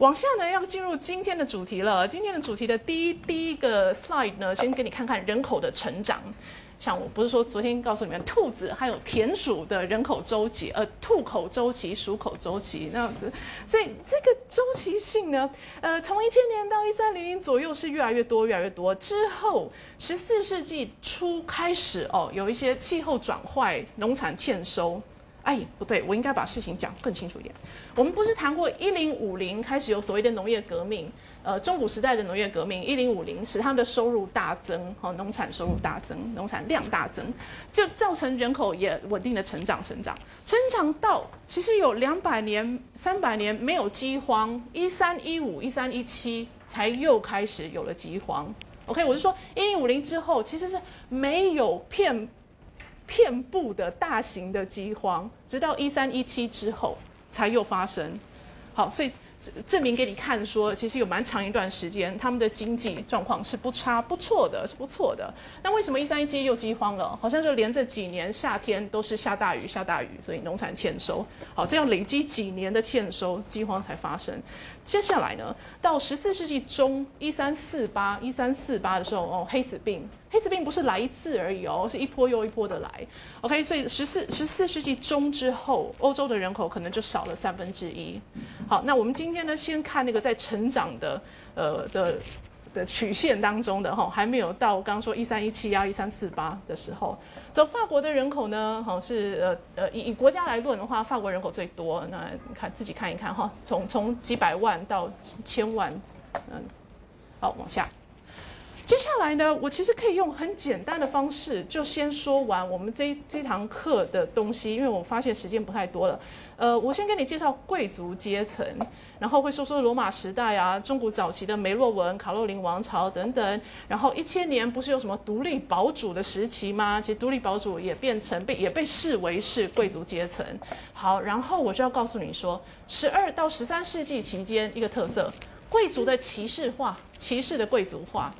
往下呢，要进入今天的主题了。今天的主题的第一第一个 slide 呢，先给你看看人口的成长。像我不是说昨天告诉你们，兔子还有田鼠的人口周期，呃，兔口周期、鼠口周期，那这这个周期性呢，呃，从一千年到一三零零左右是越来越多，越来越多。之后十四世纪初开始哦，有一些气候转坏，农产欠收。哎，不对，我应该把事情讲更清楚一点。我们不是谈过一零五零开始有所谓的农业革命，呃，中古时代的农业革命，一零五零使他们的收入大增，哦，农产收入大增，农产量大增，就造成人口也稳定的成长，成长，成长到其实有两百年、三百年没有饥荒，一三一五、一三一七才又开始有了饥荒。OK，我是说一零五零之后其实是没有骗。遍布的大型的饥荒，直到一三一七之后才又发生。好，所以证明给你看，说其实有蛮长一段时间，他们的经济状况是不差、不错的，是不错的。那为什么一三一七又饥荒了？好像就连着几年夏天都是下大雨、下大雨，所以农产欠收。好，这样累积几年的欠收，饥荒才发生。接下来呢，到十四世纪中，一三四八、一三四八的时候，哦，黑死病。黑死病不是来一次而已哦，是一波又一波的来。OK，所以十四十四世纪中之后，欧洲的人口可能就少了三分之一。好，那我们今天呢，先看那个在成长的呃的的曲线当中的哈，还没有到刚刚说一三一七啊一三四八的时候。走法国的人口呢，好是呃呃以以国家来论的话，法国人口最多。那你看自己看一看哈，从从几百万到千万，嗯，好往下。接下来呢，我其实可以用很简单的方式，就先说完我们这这堂课的东西，因为我发现时间不太多了。呃，我先跟你介绍贵族阶层，然后会说说罗马时代啊，中古早期的梅洛文、卡洛林王朝等等。然后一千年不是有什么独立堡主的时期吗？其实独立堡主也变成被也被视为是贵族阶层。好，然后我就要告诉你说，十二到十三世纪期间一个特色，贵族的骑士化，骑士的贵族化。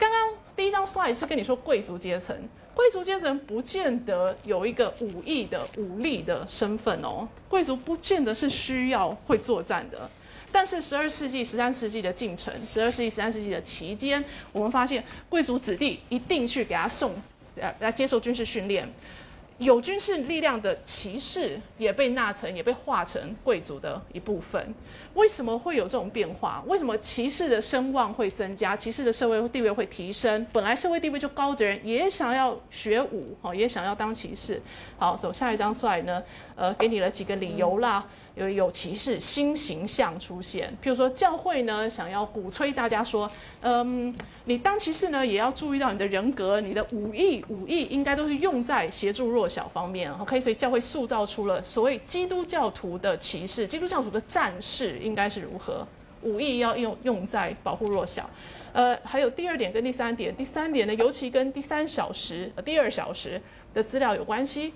刚刚第一张 slide 是跟你说贵族阶层，贵族阶层不见得有一个武艺的武力的身份哦，贵族不见得是需要会作战的。但是十二世纪、十三世纪的进程，十二世纪、十三世纪的期间，我们发现贵族子弟一定去给他送，呃，来接受军事训练。有军事力量的骑士也被纳成，也被划成贵族的一部分。为什么会有这种变化？为什么骑士的声望会增加？骑士的社会地位会提升？本来社会地位就高的人也想要学武，哦，也想要当骑士。好，走下一张帅呢？呃，给你了几个理由啦。有有骑士新形象出现，譬如说教会呢想要鼓吹大家说，嗯，你当骑士呢也要注意到你的人格，你的武艺武艺应该都是用在协助弱小方面，OK？所以教会塑造出了所谓基督教徒的骑士，基督教徒的战士应该是如何，武艺要用用在保护弱小。呃，还有第二点跟第三点，第三点呢尤其跟第三小时、第二小时的资料有关系。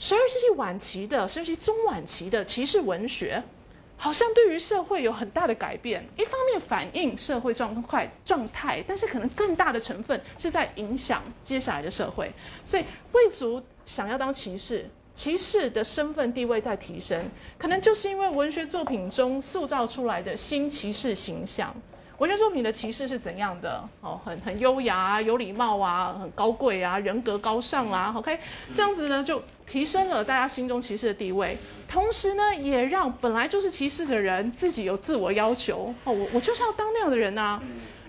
十二世纪晚期的，十二世纪中晚期的骑士文学，好像对于社会有很大的改变。一方面反映社会状态状态，但是可能更大的成分是在影响接下来的社会。所以贵族想要当骑士，骑士的身份地位在提升，可能就是因为文学作品中塑造出来的新骑士形象。文学作品的骑士是怎样的？哦，很很优雅啊、有礼貌啊，很高贵啊，人格高尚啊。OK，这样子呢，就提升了大家心中骑士的地位，同时呢，也让本来就是骑士的人自己有自我要求。哦，我我就是要当那样的人呐。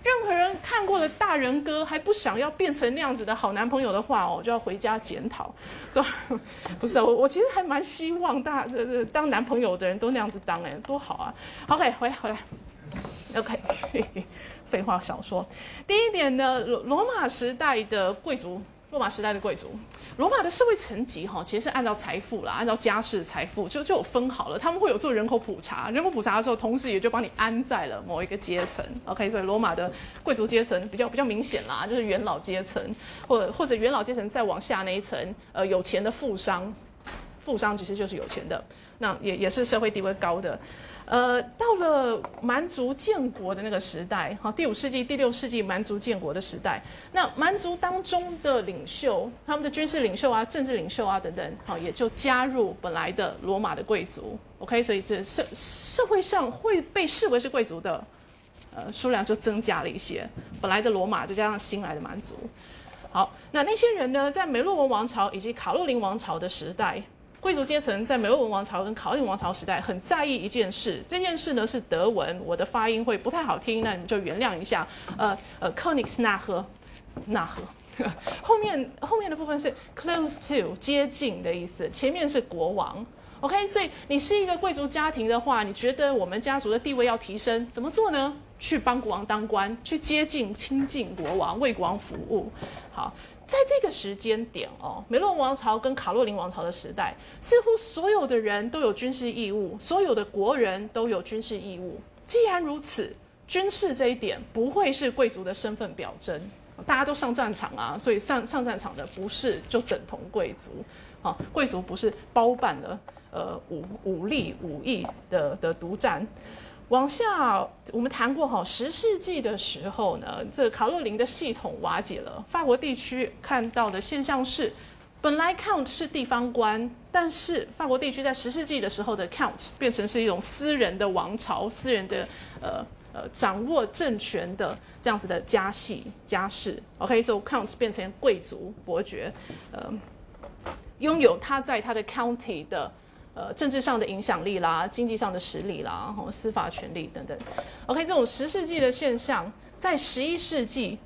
任何人看过了大人哥还不想要变成那样子的好男朋友的话，哦，就要回家检讨。说 不是我，我其实还蛮希望大呃当男朋友的人都那样子当，哎，多好啊。OK，回回来。OK，废话少说。第一点呢，罗罗马时代的贵族，罗马时代的贵族，罗马的社会层级哈，其实是按照财富啦，按照家世财富就就有分好了。他们会有做人口普查，人口普查的时候，同时也就帮你安在了某一个阶层。OK，所以罗马的贵族阶层比较比较明显啦，就是元老阶层，或或者元老阶层再往下那一层，呃，有钱的富商，富商其实就是有钱的，那也也是社会地位高的。呃，到了蛮族建国的那个时代，好，第五世纪、第六世纪蛮族建国的时代，那蛮族当中的领袖，他们的军事领袖啊、政治领袖啊等等，好，也就加入本来的罗马的贵族。OK，所以这社社会上会被视为是贵族的，呃，数量就增加了一些。本来的罗马再加上新来的蛮族，好，那那些人呢，在美洛文王朝以及卡洛林王朝的时代。贵族阶层在美洛文王朝跟考领王朝时代很在意一件事，这件事呢是德文，我的发音会不太好听，那你就原谅一下。呃呃，Königs nach nach，后面后面的部分是 close to 接近的意思，前面是国王。OK，所以你是一个贵族家庭的话，你觉得我们家族的地位要提升，怎么做呢？去帮国王当官，去接近亲近国王，为国王服务。好。在这个时间点哦，美洛王朝跟卡洛琳王朝的时代，似乎所有的人都有军事义务，所有的国人都有军事义务。既然如此，军事这一点不会是贵族的身份表征，大家都上战场啊，所以上上战场的不是就等同贵族啊，贵族不是包办了呃武武力武艺的的独占。往下，我们谈过哈，十世纪的时候呢，这卡洛林的系统瓦解了。法国地区看到的现象是，本来 count 是地方官，但是法国地区在十世纪的时候的 count 变成是一种私人的王朝、私人的呃掌握政权的这样子的家系家世。OK，so count 变成贵族伯爵，呃，拥有他在他的 county 的。呃，政治上的影响力啦，经济上的实力啦，司法权力等等。OK，这种十世纪的现象，在十一世纪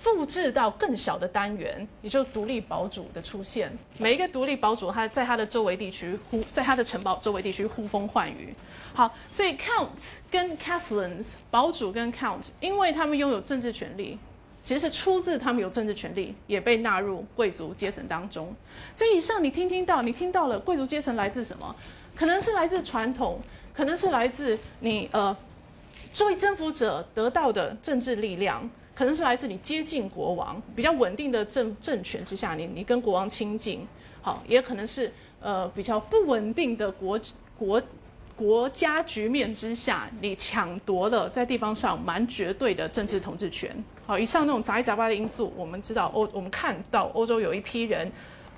复制到更小的单元，也就独立堡主的出现。每一个独立堡主，他在他的周围地区呼，在他的城堡周围地区呼风唤雨。好，所以 Count 跟 Castellans 堡主跟 Count，因为他们拥有政治权利。其实是出自他们有政治权利，也被纳入贵族阶层当中。所以以上你听听到，你听到了贵族阶层来自什么？可能是来自传统，可能是来自你呃作为征服者得到的政治力量，可能是来自你接近国王比较稳定的政政权之下，你你跟国王亲近。好，也可能是呃比较不稳定的国国。国家局面之下，你抢夺了在地方上蛮绝对的政治统治权。好，以上那种杂七杂八的因素，我们知道欧，我们看到欧洲有一批人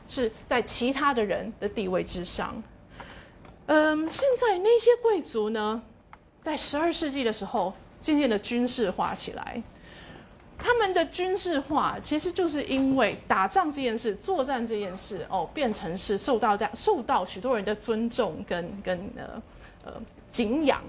是在其他的人的地位之上。嗯，现在那些贵族呢，在十二世纪的时候渐渐的军事化起来。他们的军事化其实就是因为打仗这件事、作战这件事哦，变成是受到大受到许多人的尊重跟跟呃。呃，敬仰，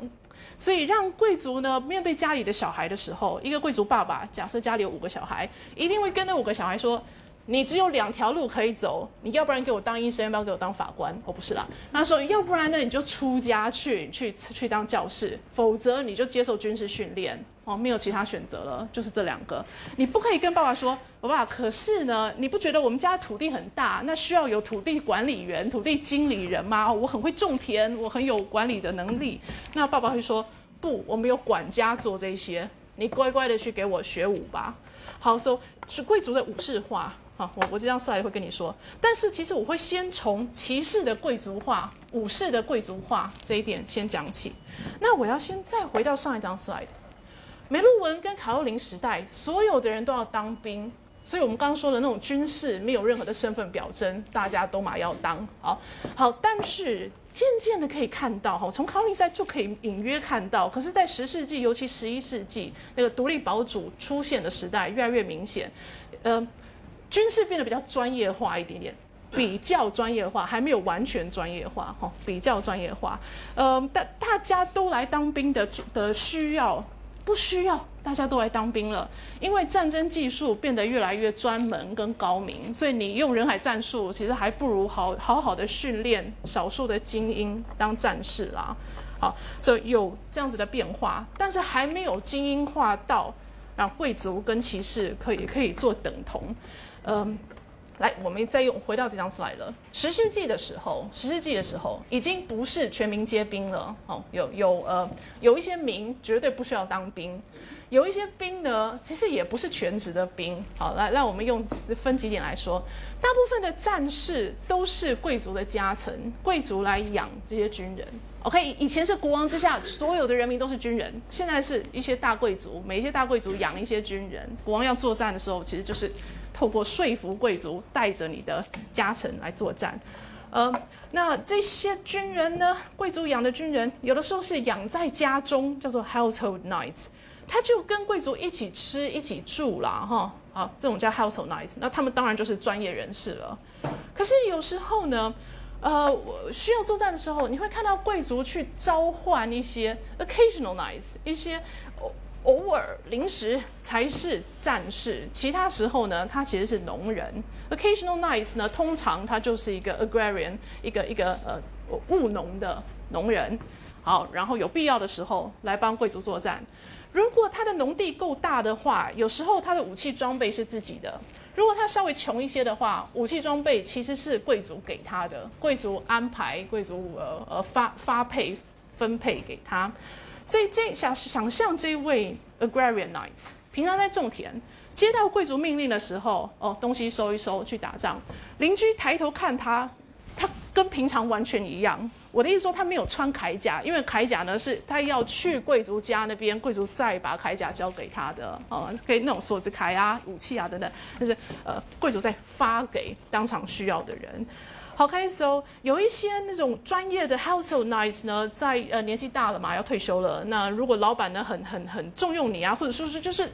所以让贵族呢面对家里的小孩的时候，一个贵族爸爸假设家里有五个小孩，一定会跟那五个小孩说：“你只有两条路可以走，你要不然给我当医生，要不要给我当法官？哦，不是啦，他说要不然呢你就出家去去去当教士，否则你就接受军事训练。”哦，没有其他选择了，就是这两个。你不可以跟爸爸说，爸爸，可是呢，你不觉得我们家土地很大，那需要有土地管理员、土地经理人吗？我很会种田，我很有管理的能力。那爸爸会说，不，我们有管家做这些，你乖乖的去给我学武吧。好，说是贵族的武士化。我我这张 slide 会跟你说，但是其实我会先从骑士的贵族化、武士的贵族化这一点先讲起。那我要先再回到上一张 slide。梅洛文跟卡洛林时代，所有的人都要当兵，所以我们刚刚说的那种军事没有任何的身份表征，大家都嘛要当。好，好，但是渐渐的可以看到，哈，从卡洛林时代就可以隐约看到，可是，在十世纪，尤其十一世纪那个独立堡主出现的时代，越来越明显，呃，军事变得比较专业化一点点，比较专业化，还没有完全专业化，哈，比较专业化，呃，大大家都来当兵的的需要。不需要，大家都来当兵了，因为战争技术变得越来越专门跟高明，所以你用人海战术，其实还不如好好好的训练少数的精英当战士啦。好，所以有这样子的变化，但是还没有精英化到让贵族跟骑士可以可以做等同。嗯，来，我们再用回到这张 slide 了。十世纪的时候，十世纪的时候已经不是全民皆兵了。哦，有有呃，有一些民绝对不需要当兵，有一些兵呢，其实也不是全职的兵。好，来，让我们用分几点来说。大部分的战士都是贵族的家臣，贵族来养这些军人。OK，以前是国王之下所有的人民都是军人，现在是一些大贵族，每一些大贵族养一些军人。国王要作战的时候，其实就是。透过说服贵族，带着你的家臣来作战，呃，那这些军人呢？贵族养的军人，有的时候是养在家中，叫做 household knights，他就跟贵族一起吃、一起住啦，哈，好，这种叫 household nice，。那他们当然就是专业人士了。可是有时候呢，呃，需要作战的时候，你会看到贵族去召唤一些 occasional knights，一些。偶偶尔临时才是战士，其他时候呢，他其实是农人。Occasional knights 呢，通常他就是一个 agrarian，一个一个呃务农的农人。好，然后有必要的时候来帮贵族作战。如果他的农地够大的话，有时候他的武器装备是自己的；如果他稍微穷一些的话，武器装备其实是贵族给他的，贵族安排，贵族呃呃发发配分配给他。所以这想想象这位 agrarian knight，平常在种田，接到贵族命令的时候，哦，东西收一收去打仗。邻居抬头看他，他跟平常完全一样。我的意思说，他没有穿铠甲，因为铠甲呢是他要去贵族家那边，贵族再把铠甲交给他的，哦，可以那种锁子铠啊、武器啊等等，就是呃，贵族再发给当场需要的人。好，开始哦。有一些那种专业的 household knights 呢，在呃年纪大了嘛，要退休了。那如果老板呢很很很重用你啊，或者说是就是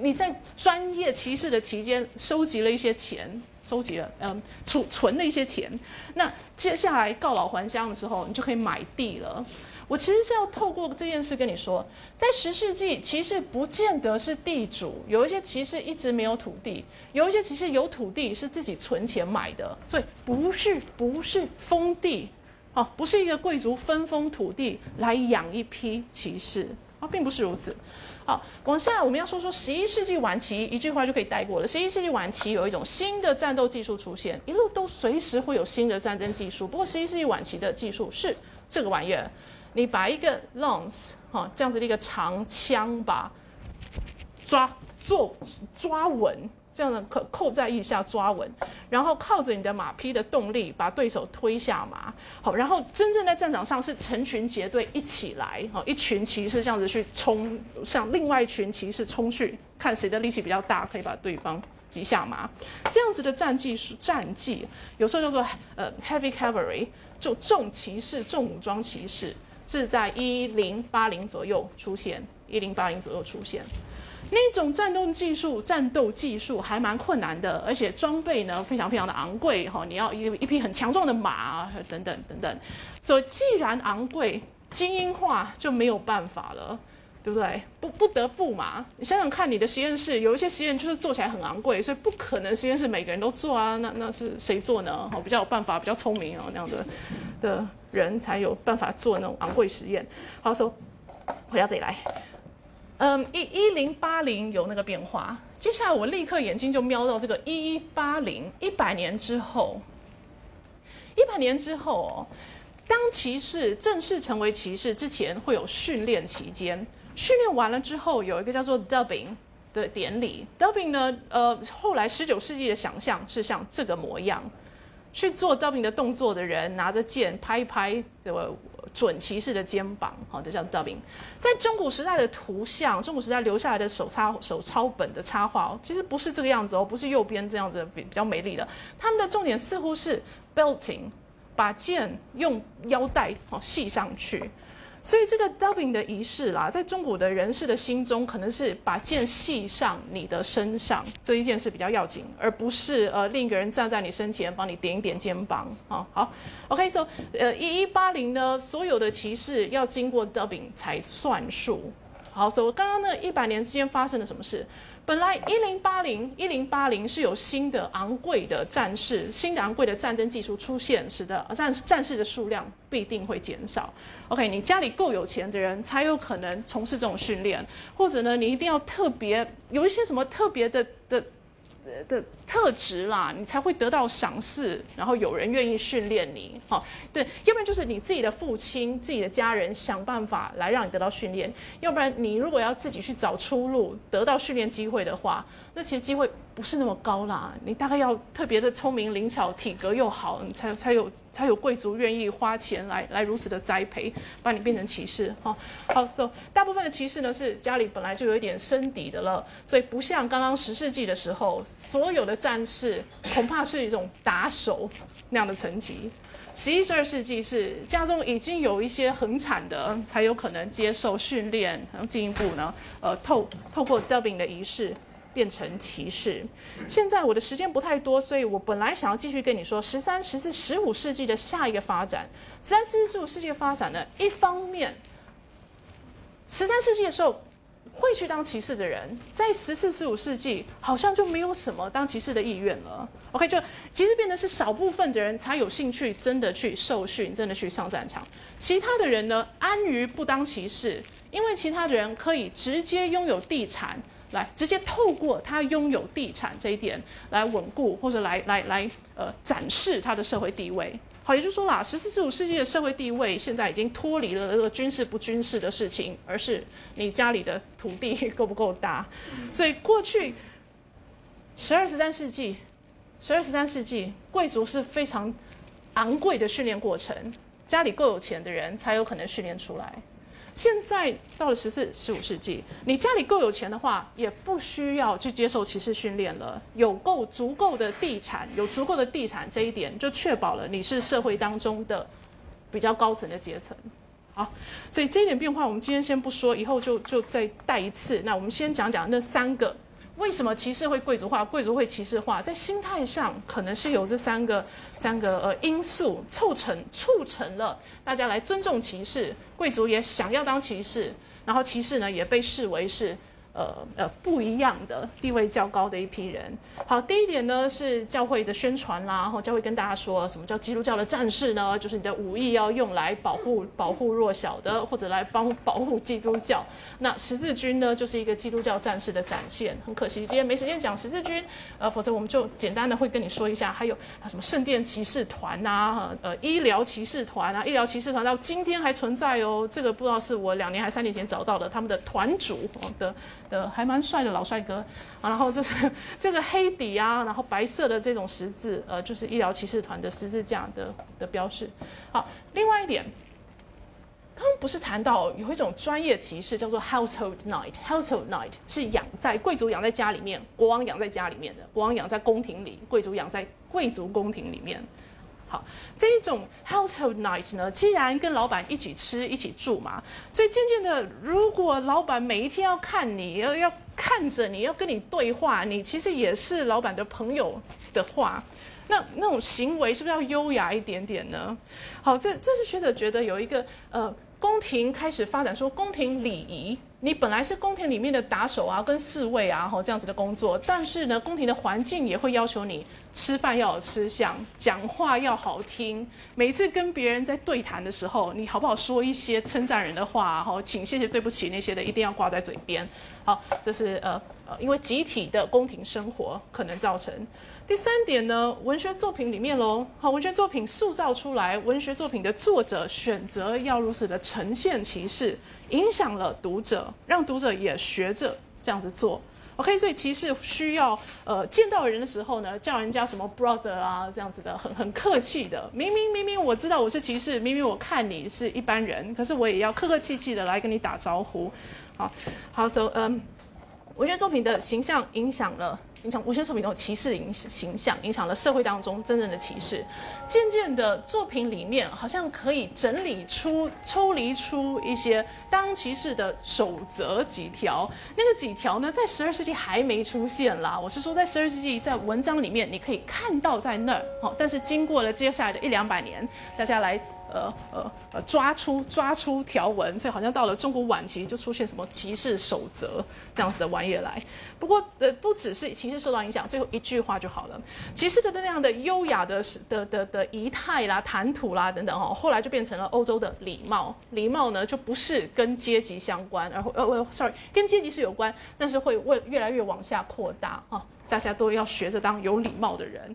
你在专业骑士的期间收集了一些钱，收集了嗯储存了一些钱，那接下来告老还乡的时候，你就可以买地了。我其实是要透过这件事跟你说，在十世纪，骑士不见得是地主，有一些骑士一直没有土地，有一些骑士有土地是自己存钱买的，所以不是不是封地，哦，不是一个贵族分封土地来养一批骑士，啊，并不是如此。好，往下我们要说说十一世纪晚期，一句话就可以带过了。十一世纪晚期有一种新的战斗技术出现，一路都随时会有新的战争技术，不过十一世纪晚期的技术是这个玩意儿。你把一个 lance 哈这样子的一个长枪把抓做抓稳，这样的扣扣在腋下抓稳，然后靠着你的马匹的动力把对手推下马。好，然后真正在战场上是成群结队一起来，哈，一群骑士这样子去冲向另外一群骑士冲去，看谁的力气比较大，可以把对方击下马。这样子的战技是战绩，有时候叫做呃 heavy cavalry，就重骑士、重武装骑士。是在一零八零左右出现，一零八零左右出现，那种战斗技术，战斗技术还蛮困难的，而且装备呢非常非常的昂贵哈，你要一一匹很强壮的马等等等等，所以既然昂贵，精英化就没有办法了。对不对？不不得不嘛。你想想看，你的实验室有一些实验就是做起来很昂贵，所以不可能实验室每个人都做啊。那那是谁做呢？哦，比较有办法、比较聪明哦那样的的人才有办法做那种昂贵实验。好，说回到这里来。嗯，一一零八零有那个变化，接下来我立刻眼睛就瞄到这个一一八零一百年之后，一百年之后哦，当骑士正式成为骑士之前，会有训练期间。训练完了之后，有一个叫做 dubbing 的典礼。dubbing 呢，呃，后来十九世纪的想象是像这个模样，去做 dubbing 的动作的人拿着剑拍一拍这个准骑士的肩膀，好，这叫 dubbing。在中古时代的图像，中古时代留下来的手插手抄本的插画哦，其实不是这个样子哦，不是右边这样子比比较美丽的。他们的重点似乎是 belting，把剑用腰带哦系上去。所以这个 dubbing 的仪式啦，在中古的人士的心中，可能是把剑系上你的身上这一件事比较要紧，而不是呃另一个人站在你身前帮你点一点肩膀啊。好，OK，so 呃一一八零呢，所有的骑士要经过 dubbing 才算数。好，所以我刚刚那一百年之间发生了什么事？本来一零八零一零八零是有新的昂贵的战士，新的昂贵的战争技术出现，使得战战士的数量必定会减少。OK，你家里够有钱的人才有可能从事这种训练，或者呢，你一定要特别有一些什么特别的的的特质啦，你才会得到赏识，然后有人愿意训练你，好，对，要不然就是你自己的父亲、自己的家人想办法来让你得到训练，要不然你如果要自己去找出路、得到训练机会的话，那其实机会不是那么高啦。你大概要特别的聪明、灵巧、体格又好，你才才有才有贵族愿意花钱来来如此的栽培，把你变成骑士，哈。好，so 大部分的骑士呢是家里本来就有一点生底的了，所以不像刚刚十世纪的时候。所有的战士恐怕是一种打手那样的层级。十一、十二世纪是家中已经有一些很惨的，才有可能接受训练，然后进一步呢，呃，透透过 dubbing 的仪式变成骑士。现在我的时间不太多，所以我本来想要继续跟你说十三、十四、十五世纪的下一个发展。十三、十四、十五世纪的发展呢，一方面，十三世纪的时候。会去当骑士的人，在十四、十五世纪好像就没有什么当骑士的意愿了。OK，就其实变得是少部分的人才有兴趣真的去受训，真的去上战场。其他的人呢，安于不当骑士，因为其他的人可以直接拥有地产，来直接透过他拥有地产这一点来稳固或者来来来呃展示他的社会地位。好，也就是说啦，十四、十五世纪的社会地位现在已经脱离了这个军事不军事的事情，而是你家里的土地 够不够大。所以过去十二、十三世纪，十二、十三世纪，贵族是非常昂贵的训练过程，家里够有钱的人才有可能训练出来。现在到了十四、十五世纪，你家里够有钱的话，也不需要去接受骑士训练了。有够足够的地产，有足够的地产，这一点就确保了你是社会当中的比较高层的阶层。好，所以这一点变化，我们今天先不说，以后就就再带一次。那我们先讲讲那三个。为什么骑士会贵族化？贵族会骑士化，在心态上可能是有这三个三个呃因素凑成促成了大家来尊重骑士，贵族也想要当骑士，然后骑士呢也被视为是。呃呃，不一样的地位较高的一批人。好，第一点呢是教会的宣传啦，然后教会跟大家说什么叫基督教的战士呢？就是你的武艺要用来保护保护弱小的，或者来帮保护基督教。那十字军呢，就是一个基督教战士的展现。很可惜今天没时间讲十字军，呃，否则我们就简单的会跟你说一下，还有什么圣殿骑士团呐，呃，医疗骑士团啊，医疗骑士团到今天还存在哦。这个不知道是我两年还三年前找到的，他们的团主的。的还蛮帅的老帅哥，然后这是这个黑底啊，然后白色的这种十字，呃，就是医疗骑士团的十字架的的标识。好，另外一点，刚刚不是谈到有一种专业骑士叫做 household knight，household knight 是养在贵族养在家里面，国王养在家里面的，国王养在宫廷里，贵族养在贵族宫廷里面。这一种 household night 呢，既然跟老板一起吃、一起住嘛，所以渐渐的，如果老板每一天要看你，要要看着你，要跟你对话，你其实也是老板的朋友的话，那那种行为是不是要优雅一点点呢？好，这这是学者觉得有一个呃。宫廷开始发展说宫廷礼仪，你本来是宫廷里面的打手啊，跟侍卫啊，吼这样子的工作，但是呢，宫廷的环境也会要求你吃饭要有吃相，讲话要好听。每次跟别人在对谈的时候，你好不好说一些称赞人的话，哈，请谢谢对不起那些的，一定要挂在嘴边。好，这是呃呃，因为集体的宫廷生活可能造成。第三点呢，文学作品里面喽，好，文学作品塑造出来，文学作品的作者选择要如此的呈现骑士，影响了读者，让读者也学着这样子做。OK，所以骑士需要呃见到人的时候呢，叫人家什么 brother 啊，这样子的，很很客气的。明明明明我知道我是歧视，明明我看你是一般人，可是我也要客客气气的来跟你打招呼。好，好，so 嗯，文学作品的形象影响了。影响文学作品中歧视影形象，影响了社会当中真正的歧视。渐渐的，作品里面好像可以整理出、抽离出一些当骑士的守则几条。那个几条呢，在十二世纪还没出现啦。我是说，在十二世纪，在文章里面你可以看到在那儿。好，但是经过了接下来的一两百年，大家来。呃呃呃抓出抓出条文，所以好像到了中古晚期就出现什么骑士守则这样子的玩意来。不过呃不只是骑士受到影响，最后一句话就好了。骑士的那样的优雅的的的的仪态啦、谈吐啦等等哦，后来就变成了欧洲的礼貌。礼貌呢就不是跟阶级相关，而呃呃，sorry，跟阶级是有关，但是会为越来越往下扩大啊。大家都要学着当有礼貌的人。